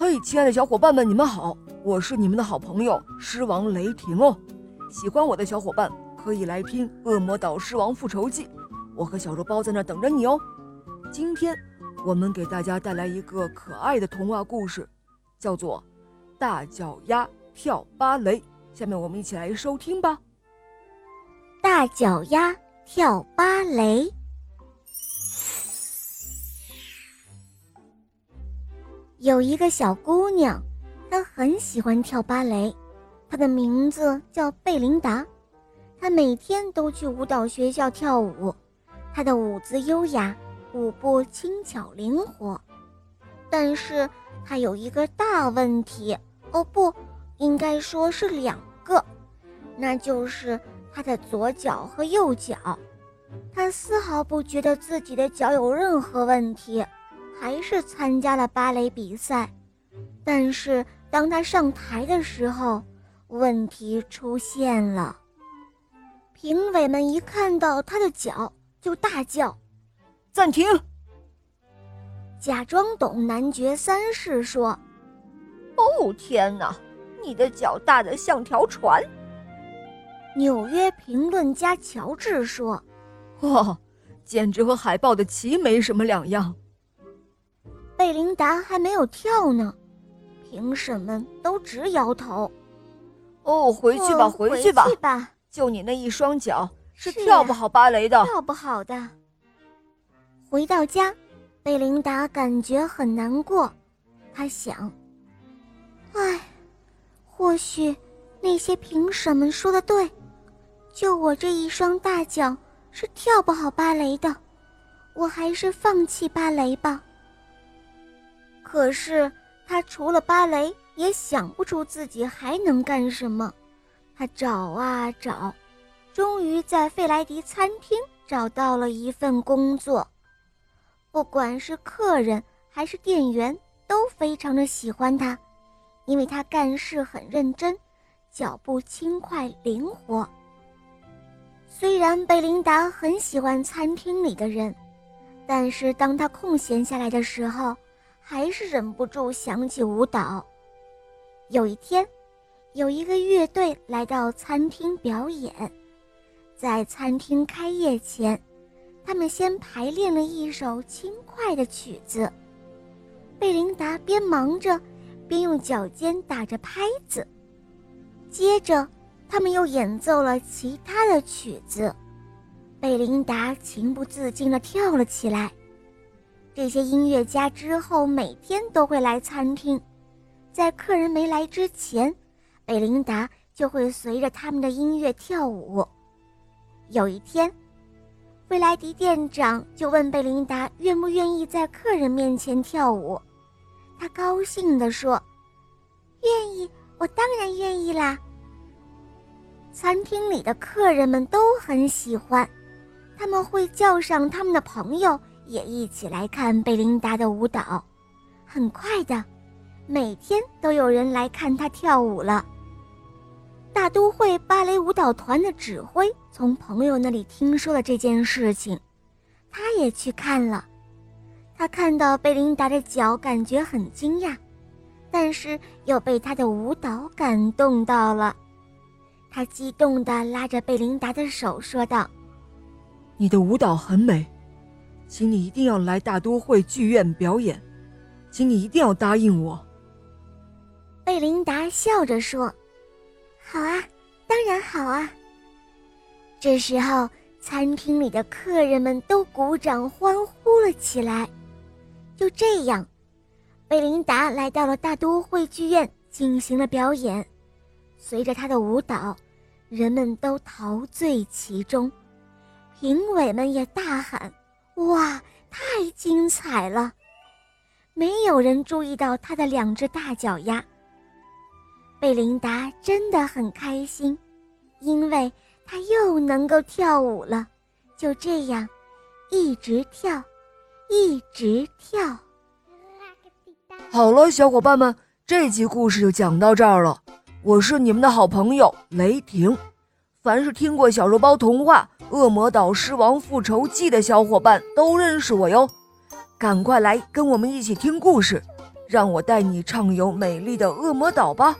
嘿，亲爱的小伙伴们，你们好！我是你们的好朋友狮王雷霆哦。喜欢我的小伙伴可以来听《恶魔岛狮王复仇记》，我和小肉包在那等着你哦。今天我们给大家带来一个可爱的童话故事，叫做《大脚丫跳芭蕾》。下面我们一起来收听吧。大脚丫跳芭蕾。有一个小姑娘，她很喜欢跳芭蕾，她的名字叫贝琳达。她每天都去舞蹈学校跳舞，她的舞姿优雅，舞步轻巧灵活。但是她有一个大问题，哦不，应该说是两个，那就是她的左脚和右脚。她丝毫不觉得自己的脚有任何问题。还是参加了芭蕾比赛，但是当他上台的时候，问题出现了。评委们一看到他的脚，就大叫：“暂停！”假装懂男爵三世说：“哦天哪，你的脚大得像条船。”纽约评论家乔治说：“哇，简直和海豹的鳍没什么两样。”贝琳达还没有跳呢，评审们都直摇头。哦，回去吧，回去吧，吧。就你那一双脚，是跳不好芭蕾的，跳不好的。回到家，贝琳达感觉很难过。她想：“唉，或许那些评审们说的对，就我这一双大脚是跳不好芭蕾的，我还是放弃芭蕾吧。”可是他除了芭蕾，也想不出自己还能干什么。他找啊找，终于在费莱迪餐厅找到了一份工作。不管是客人还是店员，都非常的喜欢他，因为他干事很认真，脚步轻快灵活。虽然贝琳达很喜欢餐厅里的人，但是当他空闲下来的时候，还是忍不住想起舞蹈。有一天，有一个乐队来到餐厅表演，在餐厅开业前，他们先排练了一首轻快的曲子。贝琳达边忙着，边用脚尖打着拍子。接着，他们又演奏了其他的曲子，贝琳达情不自禁地跳了起来。这些音乐家之后每天都会来餐厅，在客人没来之前，贝琳达就会随着他们的音乐跳舞。有一天，费莱迪店长就问贝琳达愿不愿意在客人面前跳舞，他高兴地说：“愿意，我当然愿意啦。”餐厅里的客人们都很喜欢，他们会叫上他们的朋友。也一起来看贝琳达的舞蹈，很快的，每天都有人来看她跳舞了。大都会芭蕾舞蹈团的指挥从朋友那里听说了这件事情，他也去看了。他看到贝琳达的脚，感觉很惊讶，但是又被她的舞蹈感动到了。他激动地拉着贝琳达的手说道：“你的舞蹈很美。”请你一定要来大都会剧院表演，请你一定要答应我。贝琳达笑着说：“好啊，当然好啊。”这时候，餐厅里的客人们都鼓掌欢呼了起来。就这样，贝琳达来到了大都会剧院进行了表演。随着她的舞蹈，人们都陶醉其中，评委们也大喊。哇，太精彩了！没有人注意到他的两只大脚丫。贝琳达真的很开心，因为她又能够跳舞了。就这样，一直跳，一直跳。好了，小伙伴们，这集故事就讲到这儿了。我是你们的好朋友雷霆。凡是听过小肉包童话《恶魔岛狮王复仇记》的小伙伴都认识我哟，赶快来跟我们一起听故事，让我带你畅游美丽的恶魔岛吧。